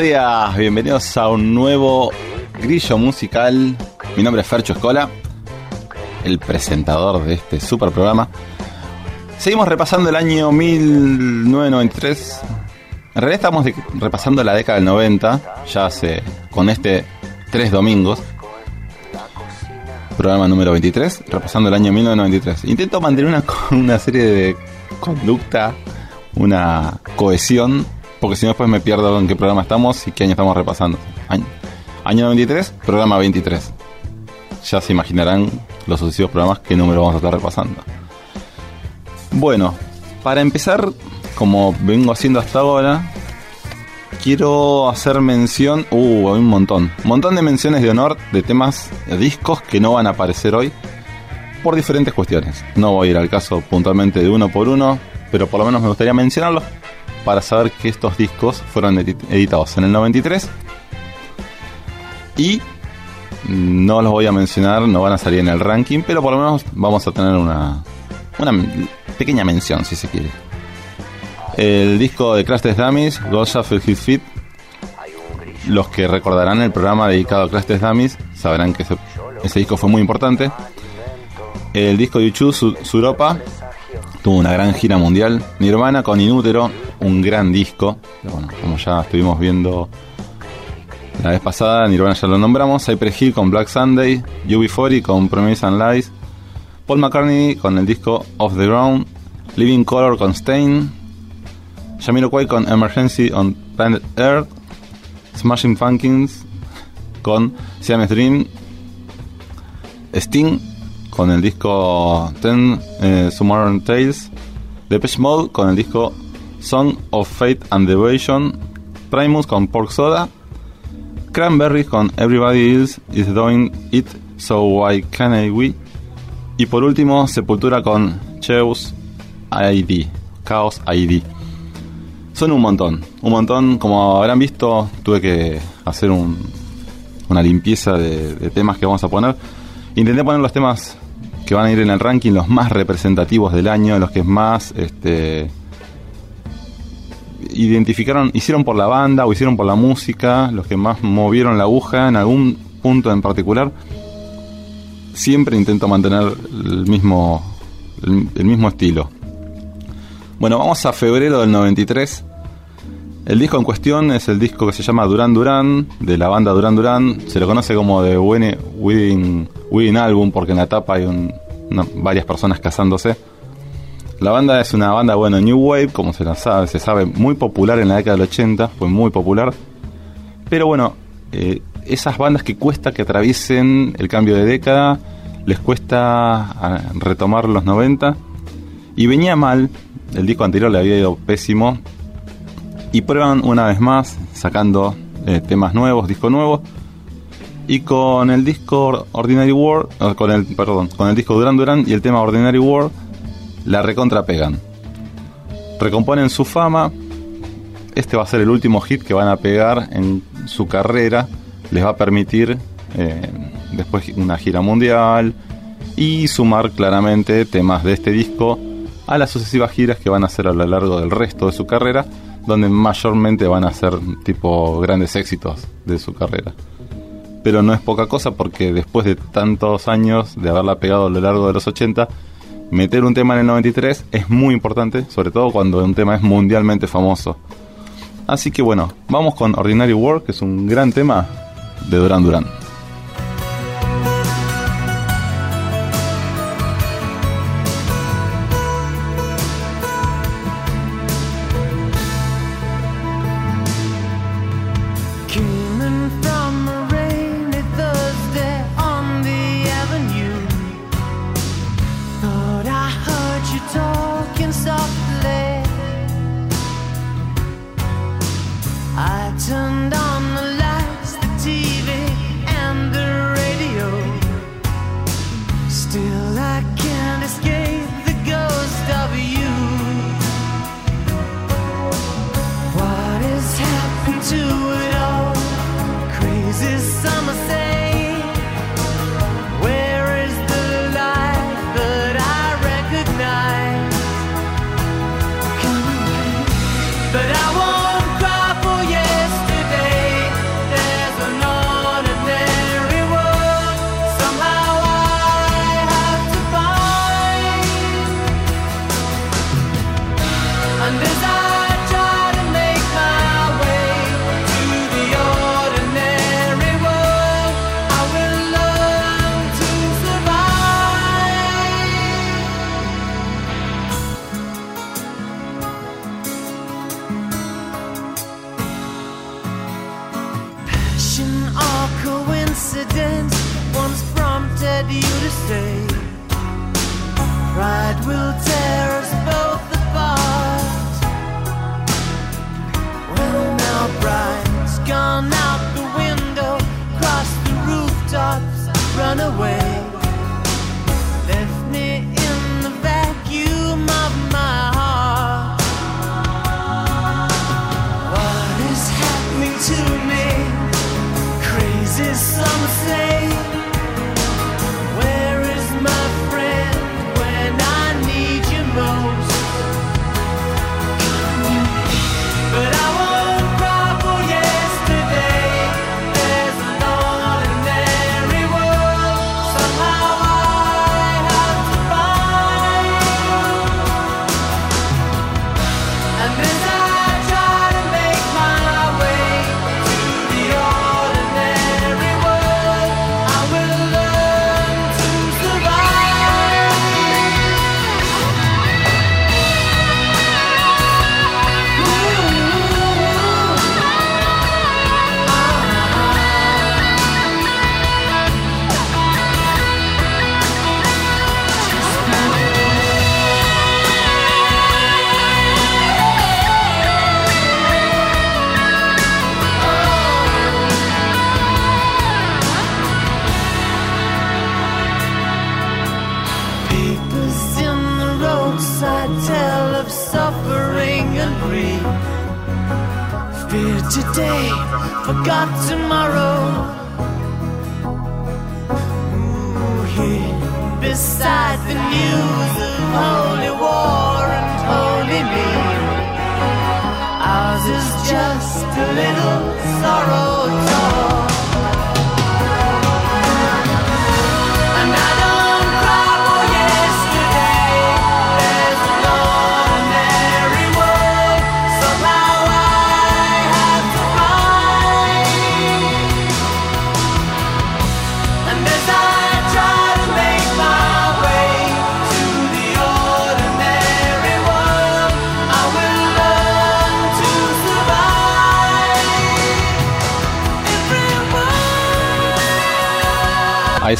buenos días, bienvenidos a un nuevo grillo musical. Mi nombre es Fercho Escola, el presentador de este super programa. Seguimos repasando el año 1993. En realidad estamos repasando la década del 90, ya hace con este tres domingos. Programa número 23, repasando el año 1993. Intento mantener una, una serie de conducta, una cohesión, porque si no después me pierdo en qué programa estamos y qué año estamos repasando. Año, año 93, programa 23. Ya se imaginarán los sucesivos programas qué número vamos a estar repasando. Bueno, para empezar, como vengo haciendo hasta ahora, quiero hacer mención. Uh, hay un montón. Un montón de menciones de honor de temas, discos que no van a aparecer hoy por diferentes cuestiones. No voy a ir al caso puntualmente de uno por uno, pero por lo menos me gustaría mencionarlos para saber que estos discos fueron editados en el 93 y no los voy a mencionar, no van a salir en el ranking, pero por lo menos vamos a tener una, una pequeña mención, si se quiere. El disco de Crash Test Dummies, Go Shuffle His Feet. Los que recordarán el programa dedicado a Crash Test Dummies sabrán que ese, disco fue muy importante. El disco de YouTube, Suropa, tuvo una gran gira mundial. Nirvana con Inútero, un gran disco. Como ya estuvimos viendo la vez pasada, Nirvana ya lo nombramos. Cypress Hill con Black Sunday. UB40 con Promise and Lies. Paul McCartney con el disco Off the Ground, Living Color con Stain, Jamiroquai con Emergency on Planet Earth, Smashing Pumpkins con Siamese Dream, Sting con el disco Ten eh, Summer Tales, Depeche Mode con el disco Song of Fate and Devotion, Primus con Pork Soda, Cranberries con Everybody is Doing It, So Why Can't We? Y por último, Sepultura con Cheus ID, Chaos ID. Son un montón, un montón. Como habrán visto, tuve que hacer una limpieza de, temas que vamos a poner. Intenté poner los temas que van a ir en el ranking, los más representativos del año, los que más este, identificaron, hicieron por la banda o hicieron por la música, los que más movieron la aguja en algún punto en particular siempre intento mantener el mismo, el, mismo estilo. Bueno, vamos a febrero del 93. El disco en cuestión es el disco que se llama Duran Duran, de la banda Duran Duran. Se lo conoce como The Wedding, Wedding Album porque en la tapa hay varias personas casándose. La banda es una banda, bueno, New Wave, como se, sabe, se sabe, muy popular en la década del 80, fue muy popular. Pero bueno, eh, esas bandas que cuesta que atraviesen el cambio de década, les cuesta ah, retomar los 90 y venía mal, el disco anterior le había ido pésimo. Y prueban una vez más sacando eh, temas nuevos, disco nuevo. Y con el disco Ordinary World, con el perdón, con el disco Duran Duran y el tema Ordinary World la recontra pegan. Recomponen su fama. Este va a ser el último hit que van a pegar en su carrera les va a permitir eh, después una gira mundial y sumar claramente temas de este disco a las sucesivas giras que van a hacer a lo largo del resto de su carrera, donde mayormente van a ser tipo grandes éxitos de su carrera. Pero no es poca cosa porque después de tantos años de haberla pegado a lo largo de los 80, meter un tema en el 93 es muy importante, sobre todo cuando un tema es mundialmente famoso. Así que bueno, vamos con Ordinary World, que es un gran tema de Duran Duran.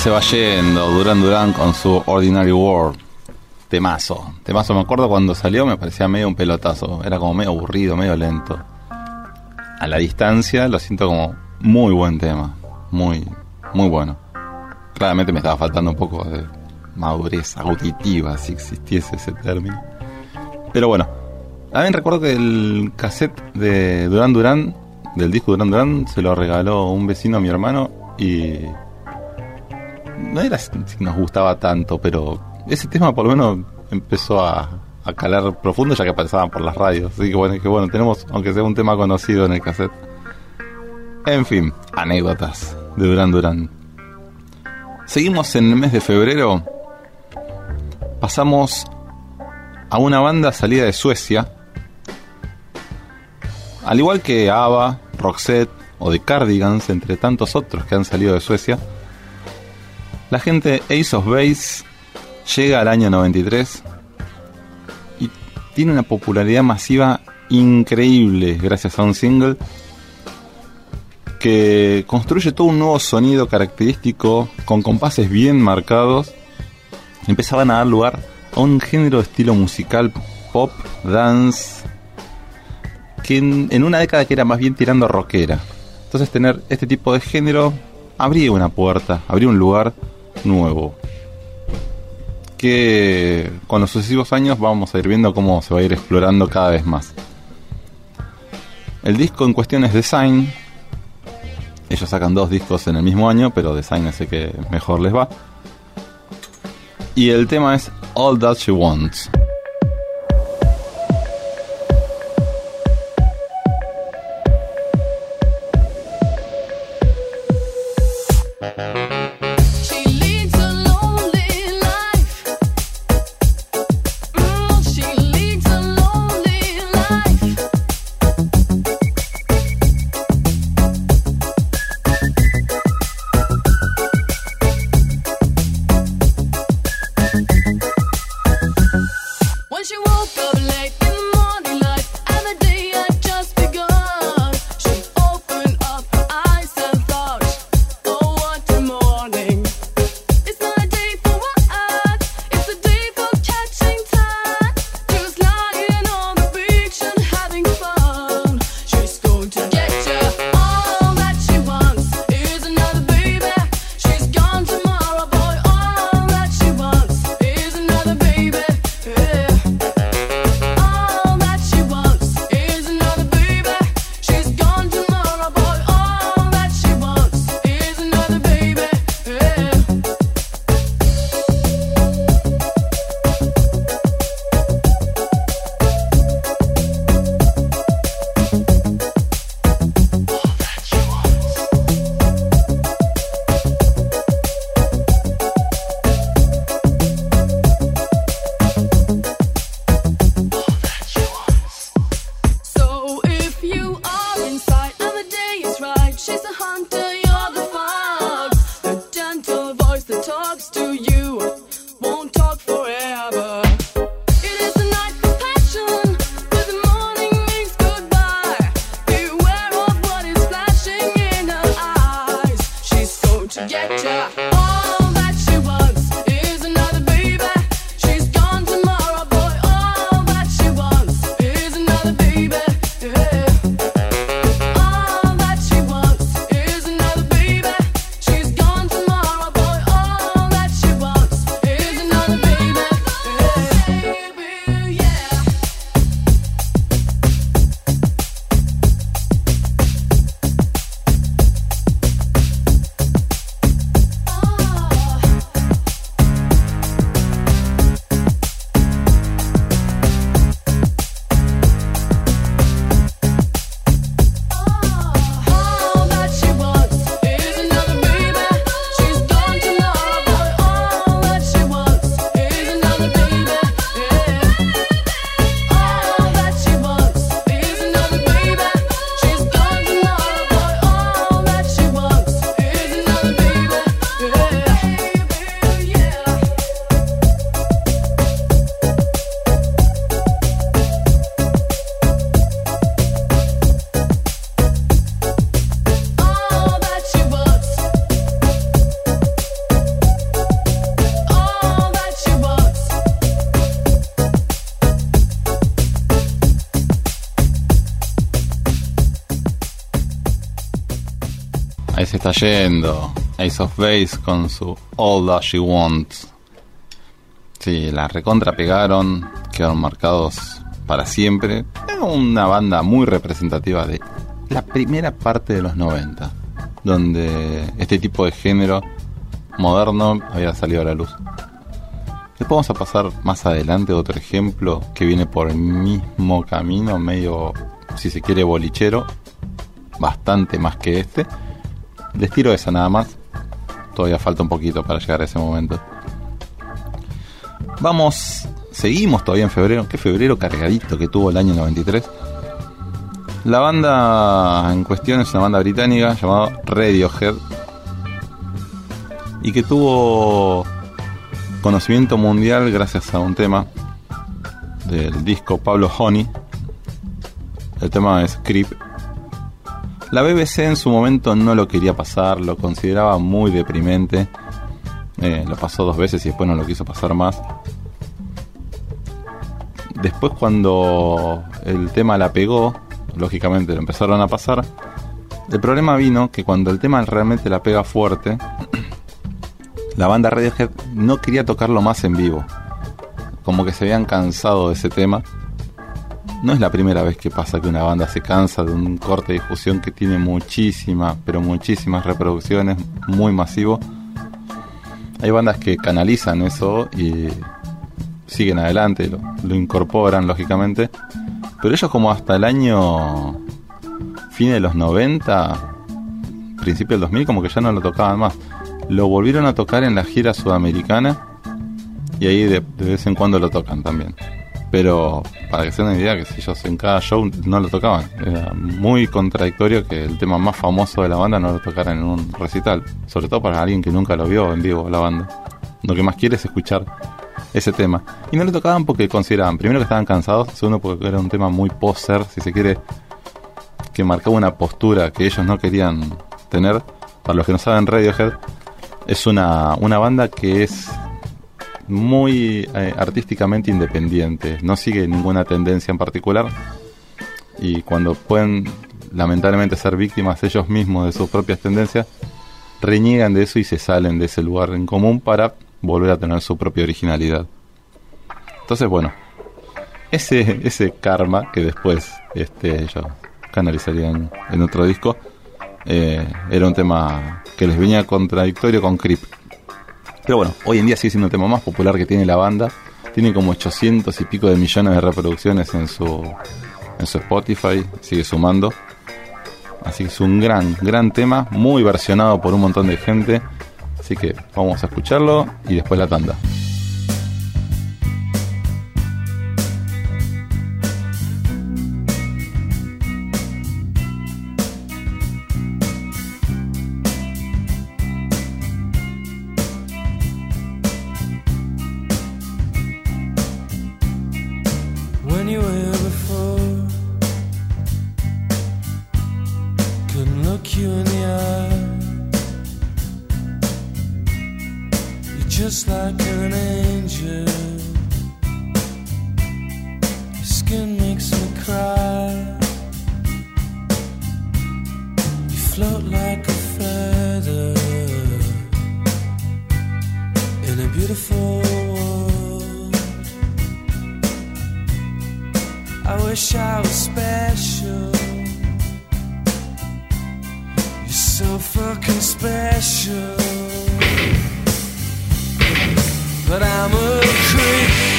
Se va yendo Duran Duran con su Ordinary World. Temazo. Temazo, me acuerdo cuando salió me parecía medio un pelotazo. Era como medio aburrido, medio lento. A la distancia lo siento como muy buen tema. Muy, muy bueno. Claramente me estaba faltando un poco de madurez auditiva, si existiese ese término. Pero bueno, también recuerdo que el cassette de Duran Duran, del disco Duran Duran, se lo regaló un vecino a mi hermano y no era si nos gustaba tanto, pero ese tema por lo menos empezó a, calar profundo ya que pasaban por las radios. Así que bueno, que bueno, tenemos, aunque sea un tema conocido en el cassette. En fin, anécdotas de Duran Duran. Seguimos en el mes de febrero. Pasamos a una banda salida de Suecia. Al igual que ABBA, Roxette o The Cardigans, entre tantos otros que han salido de Suecia la gente Ace of Base llega al año 93 y tiene una popularidad masiva increíble gracias a un single que construye todo un nuevo sonido característico con compases bien marcados. Empezaban a dar lugar a un género de estilo musical pop, dance, que en, una década que era más bien tirando rockera. Entonces tener este tipo de género abría una puerta, abría un lugar nuevo. Que con los sucesivos años vamos a ir viendo cómo se va a ir explorando cada vez más. El disco en cuestión es Design. Ellos sacan dos discos en el mismo año, pero Design es que mejor les va. Y el tema es All That She Wants. Yendo. Ace of Base con su All That She Wants. Sí, la recontra pegaron, quedaron marcados para siempre. Era una banda muy representativa de la primera parte de los 90, donde este tipo de género moderno había salido a la luz. Después vamos a pasar más adelante otro ejemplo que viene por el mismo camino, medio, si se quiere, bolichero, bastante más que este. Les tiro esa nada más. Todavía falta un poquito para llegar a ese momento. Vamos, seguimos todavía en febrero. Qué febrero cargadito que tuvo el año 93. La banda en cuestión es una banda británica llamada Radiohead. Y que tuvo conocimiento mundial gracias a un tema del disco Pablo Honey. El tema es Creep. La BBC en su momento no lo quería pasar, lo consideraba muy deprimente. Eh, lo pasó dos veces y después no lo quiso pasar más. Después cuando el tema la pegó, lógicamente lo empezaron a pasar. El problema vino que cuando el tema realmente la pega fuerte, la banda Radiohead no quería tocarlo más en vivo. Como que se habían cansado de ese tema. No es la primera vez que pasa que una banda se cansa de un corte de difusión que tiene muchísimas, pero muchísimas reproducciones, muy masivo. Hay bandas que canalizan eso y siguen adelante, lo, lo incorporan lógicamente. Pero ellos como hasta el año fin de los 90, principio del 2000, como que ya no lo tocaban más. Lo volvieron a tocar en la gira sudamericana y ahí de, de vez en cuando lo tocan también. Pero para que se den idea, que si ellos en cada show no lo tocaban. Era muy contradictorio que el tema más famoso de la banda no lo tocaran en un recital. Sobre todo para alguien que nunca lo vio en vivo la banda. Lo que más quiere es escuchar ese tema. Y no lo tocaban porque consideraban, primero que estaban cansados, segundo porque era un tema muy poser, si se quiere, que marcaba una postura que ellos no querían tener. Para los que no saben, Radiohead es una, una banda que es muy eh, artísticamente independiente, no sigue ninguna tendencia en particular y cuando pueden lamentablemente ser víctimas ellos mismos de sus propias tendencias, reniegan de eso y se salen de ese lugar en común para volver a tener su propia originalidad. Entonces, bueno, ese, ese karma que después este, ellos canalizarían en otro disco, eh, era un tema que les venía contradictorio con Creep. Pero bueno, hoy en día sigue siendo el tema más popular que tiene la banda. Tiene como 800 y pico de millones de reproducciones en su, en su Spotify, sigue sumando. Así que es un gran, gran tema, muy versionado por un montón de gente. Así que vamos a escucharlo y después la tanda. Wish I was special. You're so fucking special. But I'm a creep.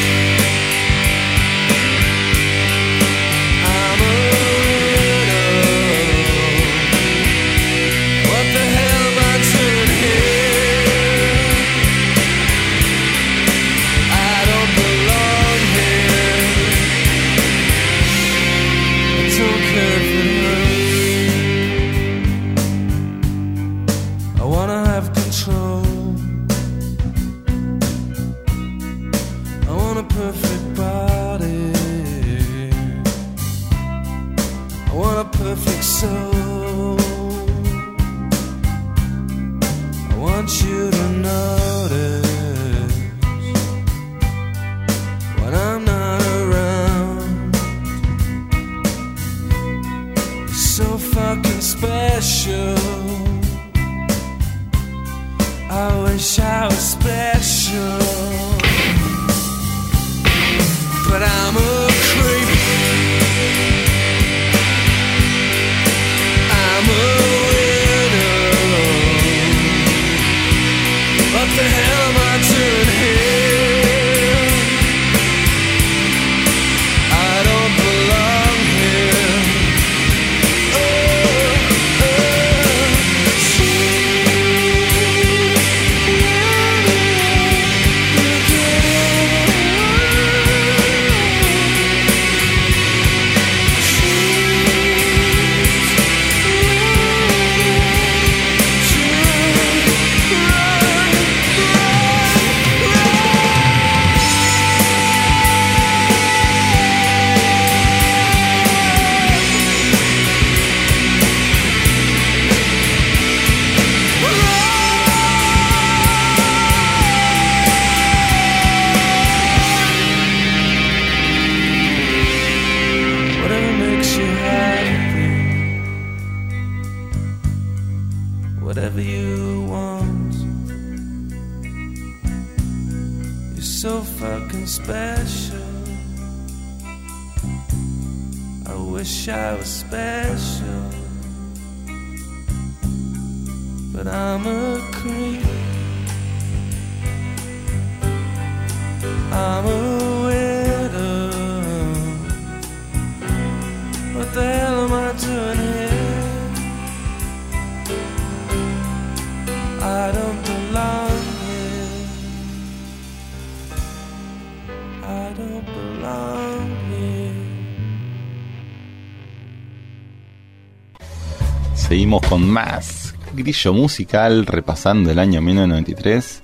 Con más grillo musical repasando el año 1993.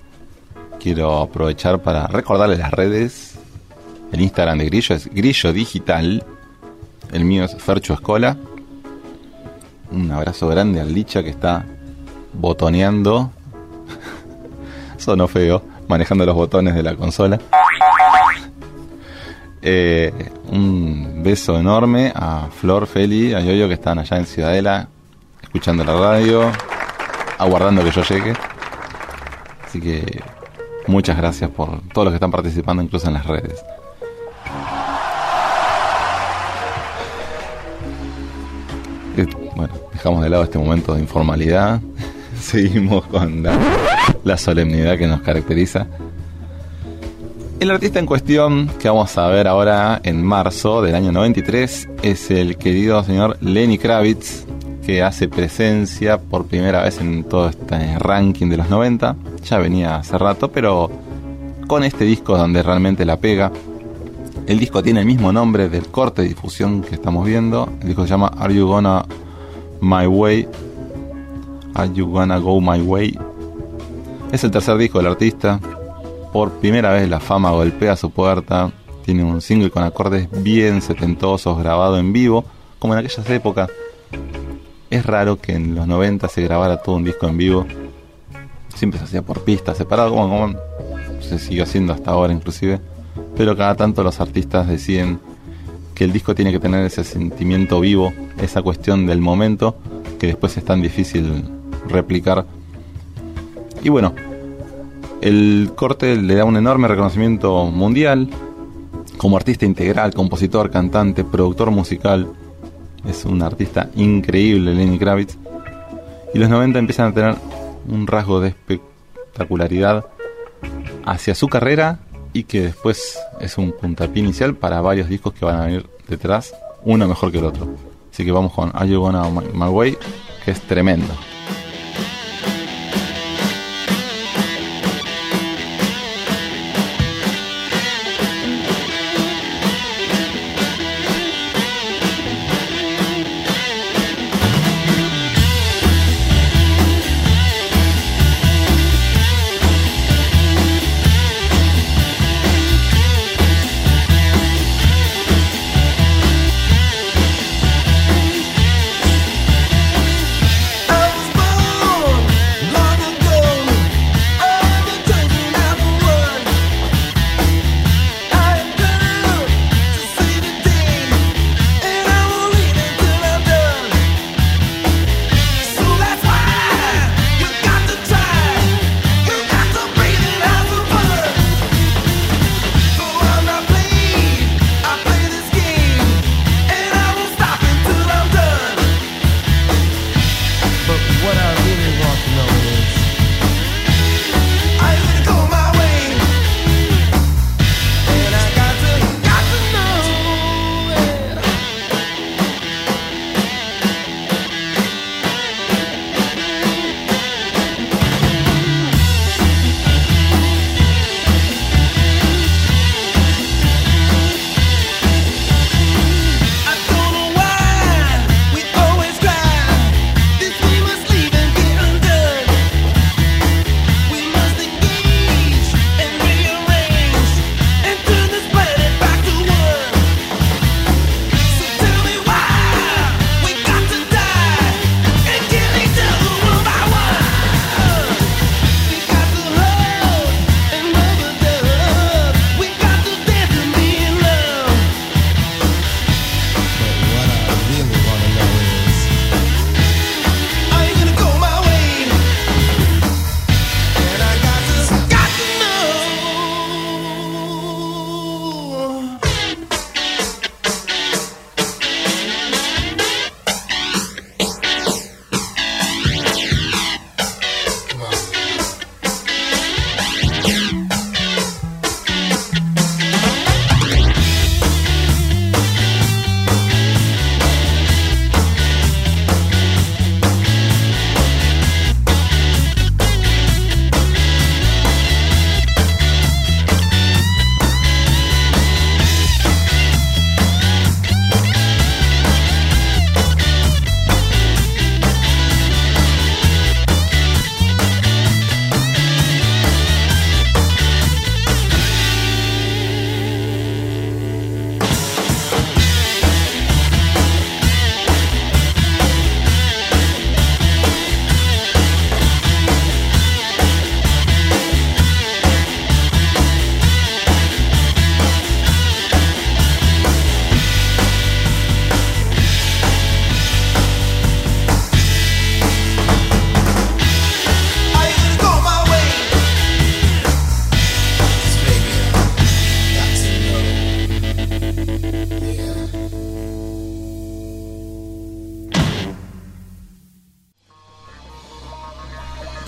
Quiero aprovechar para recordarles las redes. El Instagram de Grillo es Grillo Digital. El mío es Fercho Escola. Un abrazo grande al Licha que está botoneando. Sonó feo, manejando los botones de la consola. Eh, un beso enorme a Flor, Feli, a Yoyo que están allá en Ciudadela, escuchando la radio, aguardando que yo llegue. Así que muchas gracias por todos los que están participando, incluso en las redes. Bueno, dejamos de lado este momento de informalidad. Seguimos con la solemnidad que nos caracteriza. El artista en cuestión que vamos a ver ahora en marzo del año 93 es el querido señor Lenny Kravitz, que hace presencia por primera vez en todo este ranking de los 90. Ya venía hace rato, pero con este disco donde realmente la pega. El disco tiene el mismo nombre del corte de difusión que estamos viendo. El disco se llama Are You Gonna My Way? Are You Gonna Go My Way? Es el tercer disco del artista. Por primera vez la fama golpea su puerta. Tiene un single con acordes bien setentosos grabado en vivo, como en aquellas épocas. Es raro que en los 90 se grabara todo un disco en vivo. Siempre se hacía por pistas, separado, como, como se sigue haciendo hasta ahora inclusive. Pero cada tanto los artistas deciden que el disco tiene que tener ese sentimiento vivo, esa cuestión del momento, que después es tan difícil replicar. Y bueno, el corte le da un enorme reconocimiento mundial como artista integral, compositor, cantante, productor musical. Es un artista increíble, Lenny Kravitz. Y los 90 empiezan a tener un rasgo de espectacularidad hacia su carrera y que después es un puntapié inicial para varios discos que van a venir detrás, uno mejor que el otro. Así que vamos con Are You Gonna My, Way, que es tremendo.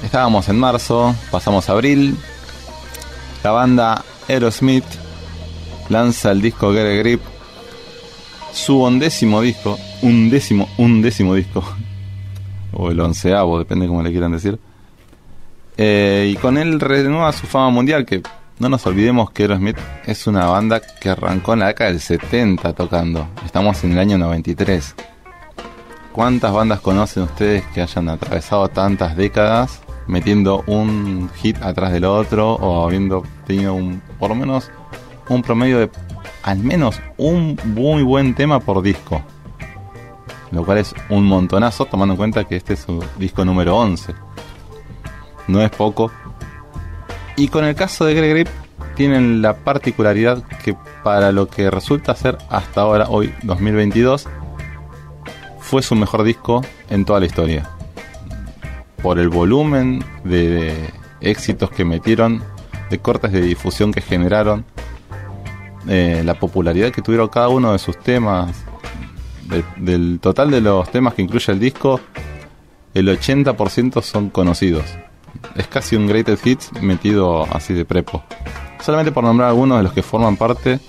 Estábamos en marzo, pasamos a abril. La banda Aerosmith lanza el disco Get a Grip, su undécimo disco, undécimo, undécimo disco, o el onceavo, depende cómo le quieran decir. Eh, y con él renueva su fama mundial, que no nos olvidemos que Aerosmith es una banda que arrancó en la década del 70 tocando. Estamos en el año 93. ¿Cuántas bandas conocen ustedes que hayan atravesado tantas décadas metiendo un hit atrás del otro o habiendo tenido un, por lo menos un promedio de al menos un muy buen tema por disco? Lo cual es un montonazo tomando en cuenta que este es su disco número 11. No es poco. Y con el caso de Greg Grip tienen la particularidad que para lo que resulta ser hasta ahora, hoy 2022, fue su mejor disco en toda la historia. Por el volumen de, éxitos que metieron, de cortes de difusión que generaron, eh, la popularidad que tuvieron cada uno de sus temas, del total de los temas que incluye el disco, el 80% son conocidos. Es casi un greatest hits metido así de prepo. Solamente por nombrar algunos de los que forman parte,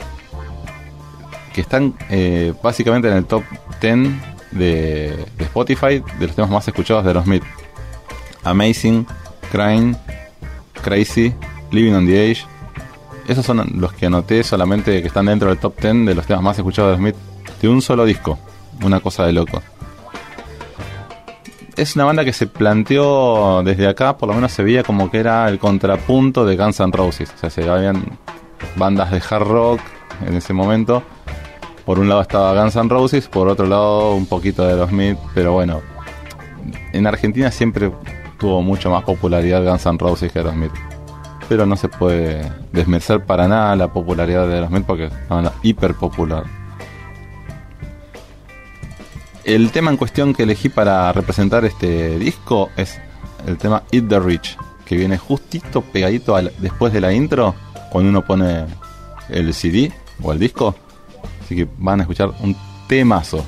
que están eh, básicamente en el top 10 de, Spotify de los temas más escuchados de los Smith. Amazing, Crying, Crazy, Living on the Edge. Esos son los que anoté solamente que están dentro del top 10 de los temas más escuchados de Smith de un solo disco. Una cosa de loco. Es una banda que se planteó desde acá, por lo menos se veía como que era el contrapunto de Guns N' Roses. O sea, se habían bandas de hard rock en ese momento por un lado estaba Guns N' Roses, por otro lado un poquito de los Smith, pero bueno, en Argentina siempre tuvo mucho más popularidad Guns N' Roses que Aerosmith. Pero no se puede desmerecer para nada la popularidad de Aerosmith porque es hiper popular. El tema en cuestión que elegí para representar este disco es el tema Eat the Rich, que viene justito pegadito después de la intro, cuando uno pone el CD o el disco Así que van a escuchar un temazo.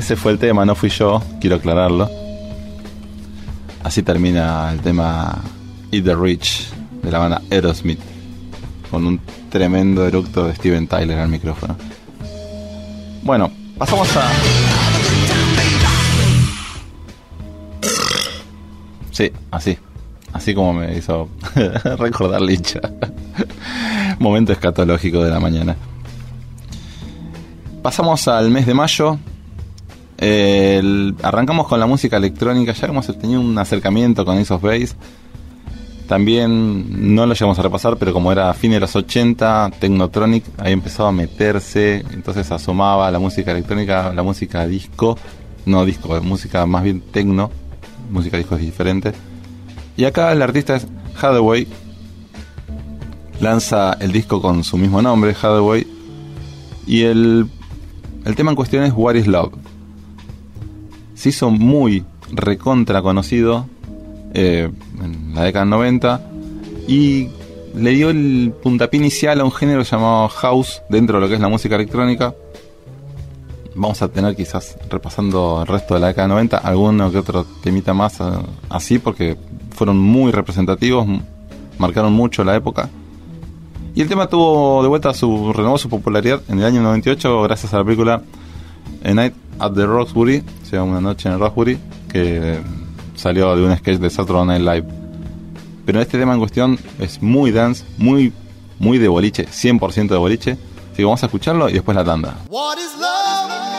Ese fue el tema, no fui yo, quiero aclararlo. Así termina el tema Eat the Rich de la banda Aerosmith, con un tremendo eructo de Steven Tyler al micrófono. Bueno, pasamos a. Sí, así. Así como me hizo recordar Licha. Momento escatológico de la mañana. Pasamos al mes de mayo. Arrancamos con la música electrónica. Ya hemos tenido un acercamiento con Ace of. También no lo llegamos a repasar, pero como era fin de los 80, Technotronic ahí empezó a meterse. Entonces asomaba la música electrónica, la música disco. No disco, música más bien tecno. Música disco es diferente. Y acá el artista es Hathaway. Lanza el disco con su mismo nombre, Hathaway. Y el, el tema en cuestión es What is Love. Se hizo muy recontra conocido eh, en la década del 90 y le dio el puntapié inicial a un género llamado house dentro de lo que es la música electrónica. Vamos a tener quizás repasando el resto de la década del 90 alguno que otro temita más eh, así porque fueron muy representativos, marcaron mucho la época. Y el tema tuvo de vuelta su renovó su popularidad en el año 98 gracias a la película A Night at the Roxbury, o sea, una noche en Roxbury, que salió de un sketch de Saturday Night Live. Pero este tema en cuestión es muy dance, muy muy de boliche, 100% de boliche. Así que vamos a escucharlo y después la tanda. What is love?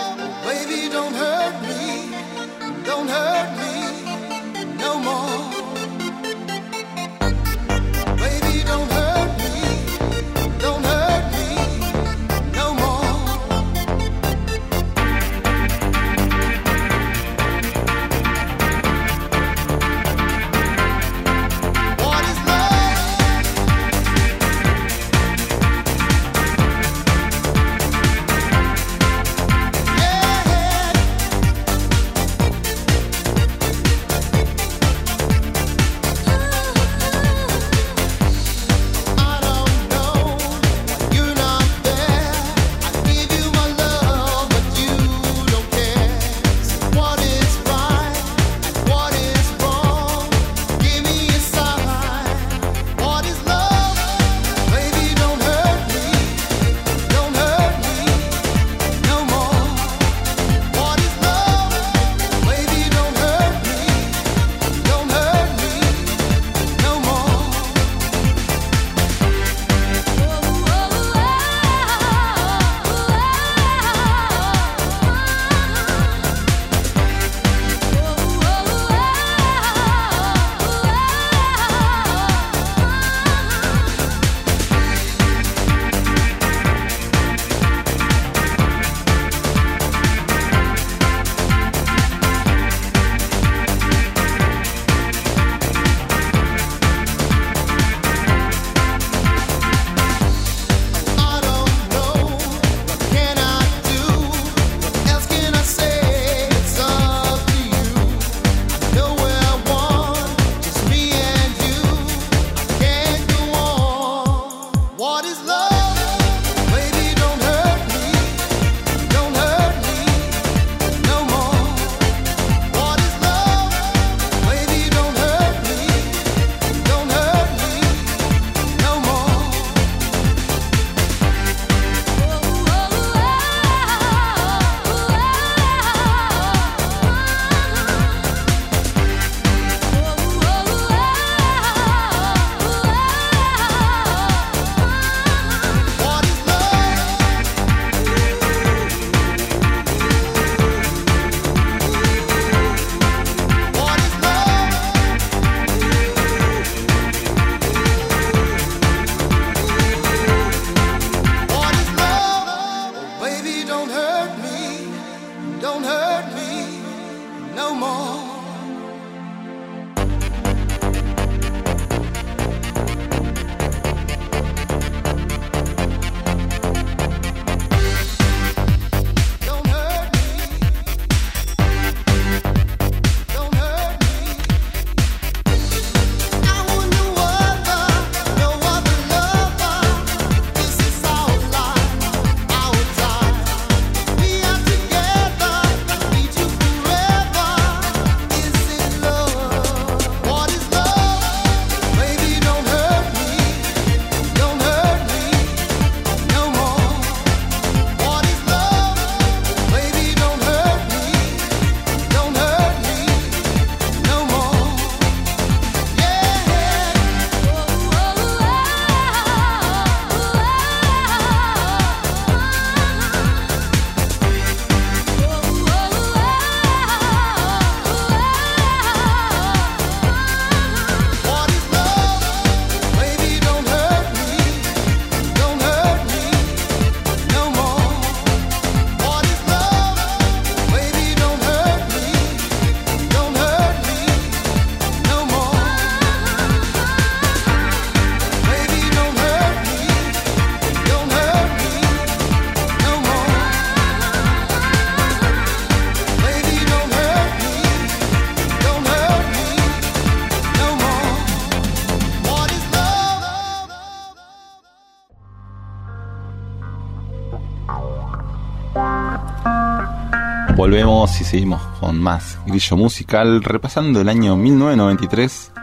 Seguimos con más grillo musical. Repasando el año 1993,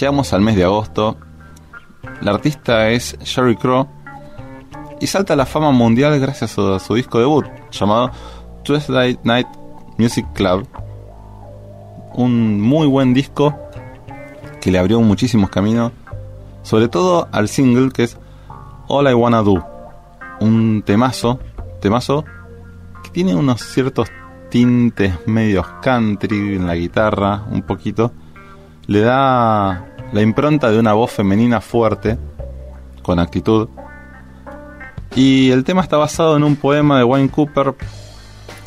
llegamos al mes de agosto. La artista es Sherry Crow y salta a la fama mundial gracias a su disco debut llamado Tuesday Night Music Club. Un muy buen disco que le abrió muchísimos caminos, sobre todo al single que es All I Wanna Do. Un temazo, temazo que tiene unos ciertos tintes medios country en la guitarra, un poquito. Le da la impronta de una voz femenina fuerte, con actitud. Y el tema está basado en un poema de Wayne Cooper,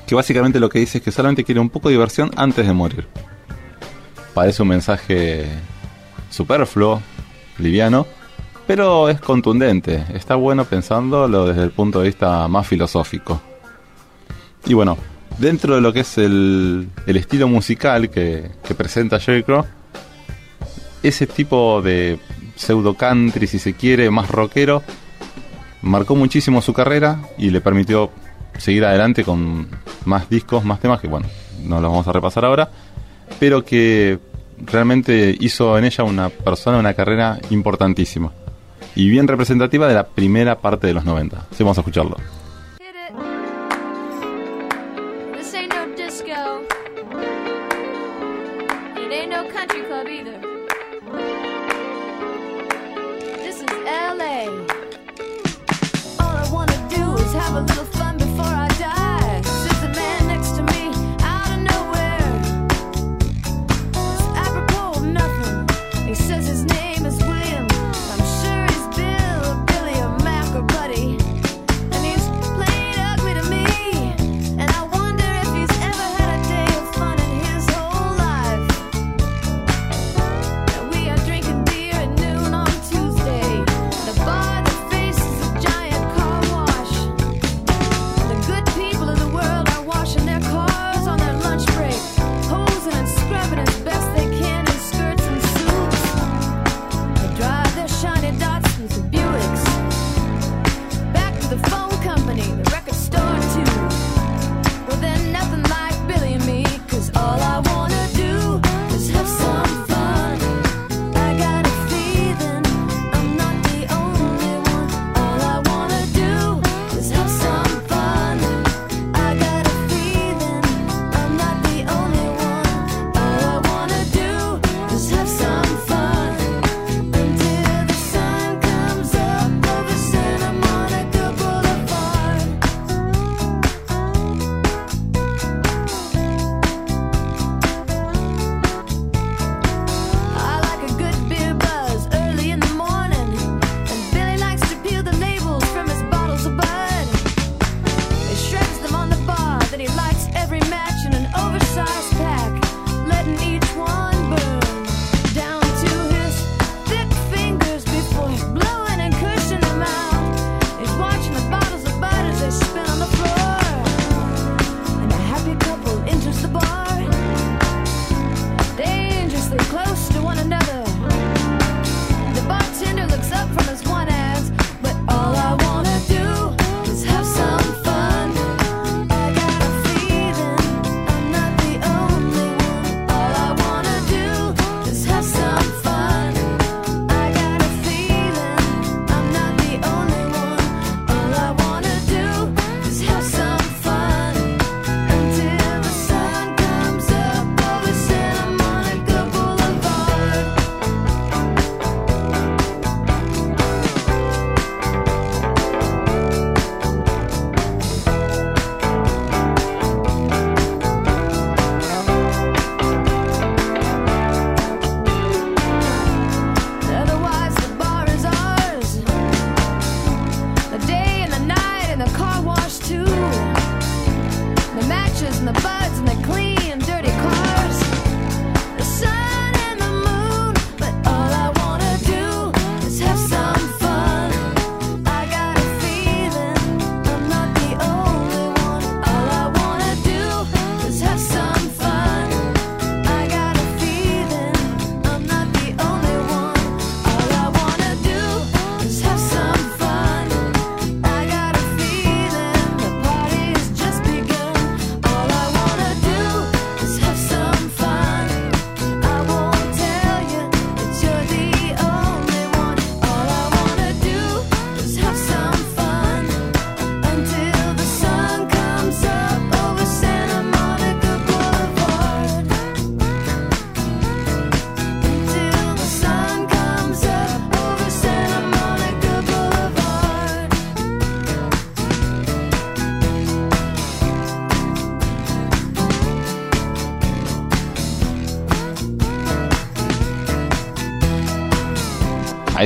que básicamente lo que dice es que solamente quiere un poco de diversión antes de morir. Parece un mensaje superfluo, liviano, pero es contundente. Está bueno pensándolo desde el punto de vista más filosófico. Y bueno, dentro de lo que es el, estilo musical que, que presenta Jerry Crow, ese tipo de pseudo country, si se quiere, más rockero, marcó muchísimo su carrera y le permitió seguir adelante con más discos, más temas que, bueno, no los vamos a repasar ahora, pero que realmente hizo en ella una persona, una carrera importantísima y bien representativa de la primera parte de los 90. Sí, vamos a escucharlo.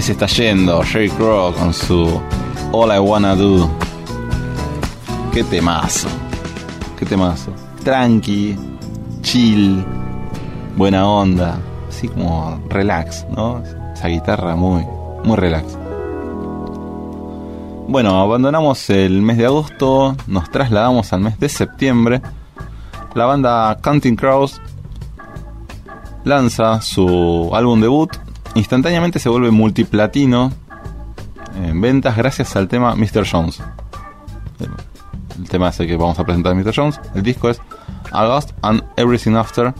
Se está yendo Jerry Crow con su All I Wanna Do. Qué temazo. Qué temazo. Tranqui, chill, buena onda. Así como relax, ¿no? Esa guitarra muy, muy relax. Bueno, abandonamos el mes de agosto, nos trasladamos al mes de septiembre. La banda Counting Crows lanza su álbum debut. Instantáneamente se vuelve multiplatino en ventas gracias al tema Mr. Jones. El tema ese que vamos a presentar Mr. Jones. El disco es August and Everything After.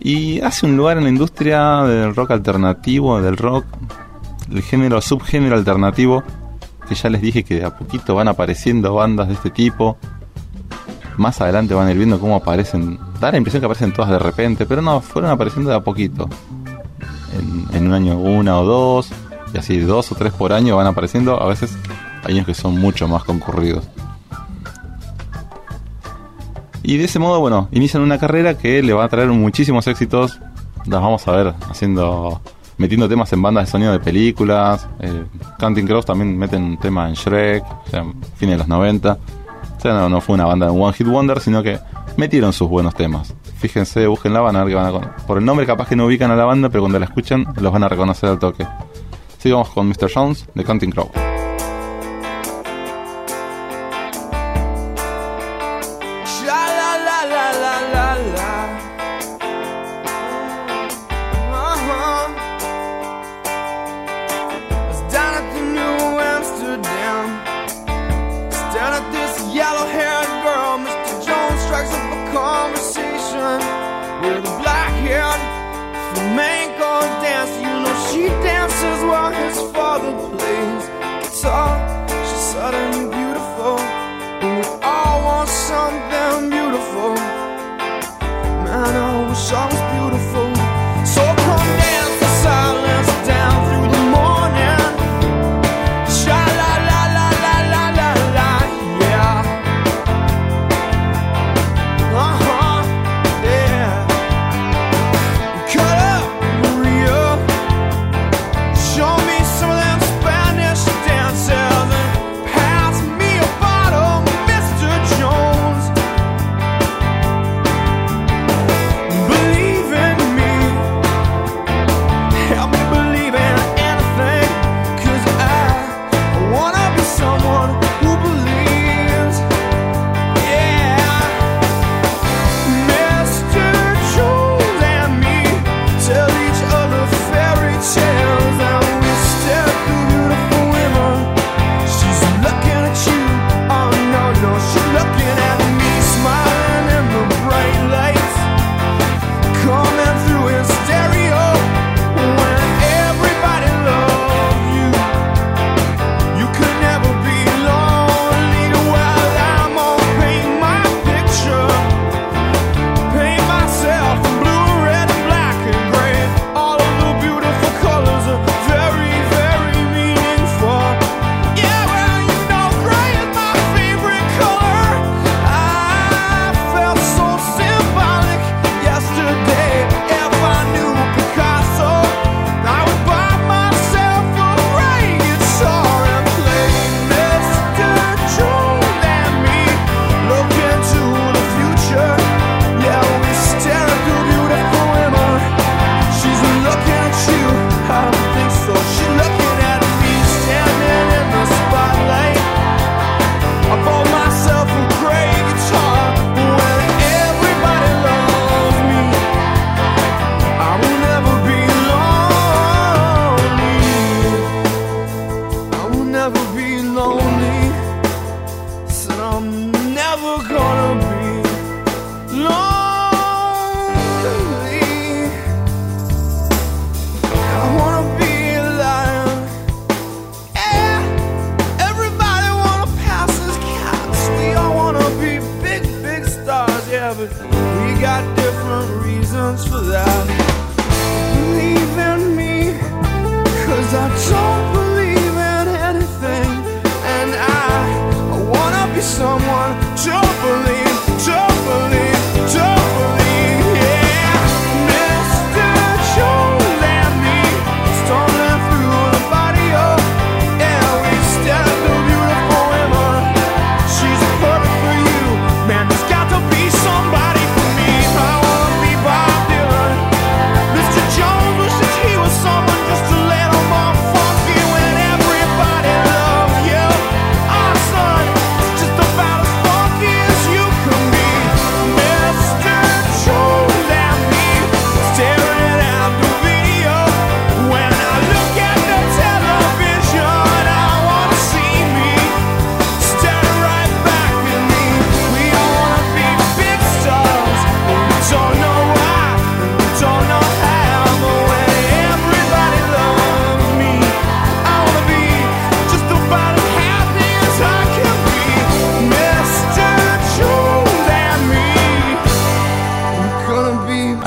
Y hace un lugar en la industria del rock alternativo, del rock, el género, subgénero alternativo que ya les dije que de a poquito van apareciendo bandas de este tipo. Más adelante van a ir viendo cómo aparecen. Da la impresión que aparecen todas de repente, pero no, fueron apareciendo de a poquito. En, un año una o dos, y así dos o tres por año van apareciendo. A veces años que son mucho más concurridos. Y de ese modo, bueno, inician una carrera que le va a traer muchísimos éxitos. Las vamos a ver haciendo metiendo temas en bandas de sonido de películas. Eh, Counting Crows también meten un tema en Shrek, o sea, fines de los 90. O sea, no fue una banda de One Hit Wonder, sino que metieron sus buenos temas. Fíjense, busquen la van a ver que van a Por el nombre capaz que no ubican a la banda, pero cuando la escuchen los van a reconocer al toque. Sigamos con Mr. Jones de Counting Crow.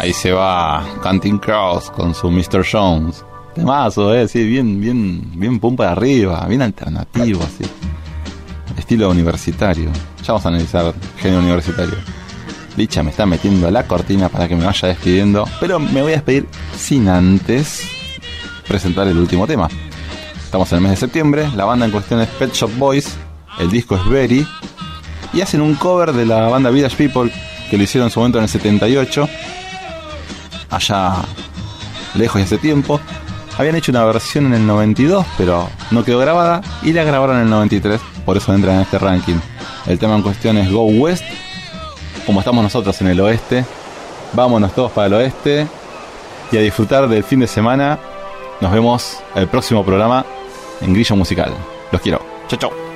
Ahí se va Canting Cross con su Mr. Jones. Temazo, eh, sí, bien, bien, bien pum para arriba, bien alternativo, así. Estilo universitario. Ya vamos a analizar genio universitario. Licha me está metiendo la cortina para que me vaya despidiendo, pero me voy a despedir sin antes presentar el último tema. Estamos en el mes de septiembre, la banda en cuestión es Pet Shop Boys, el disco es Very, y hacen un cover de la banda Village People, que lo hicieron en su momento en el 78, allá lejos y hace tiempo. Habían hecho una versión en el 92, pero no quedó grabada, y la grabaron en el 93, por eso entran en este ranking. El tema en cuestión es Go West, como estamos nosotros en el oeste, vámonos todos para el oeste y a disfrutar del fin de semana. Nos vemos el próximo programa en Grillo Musical. Los quiero. Chau, chau.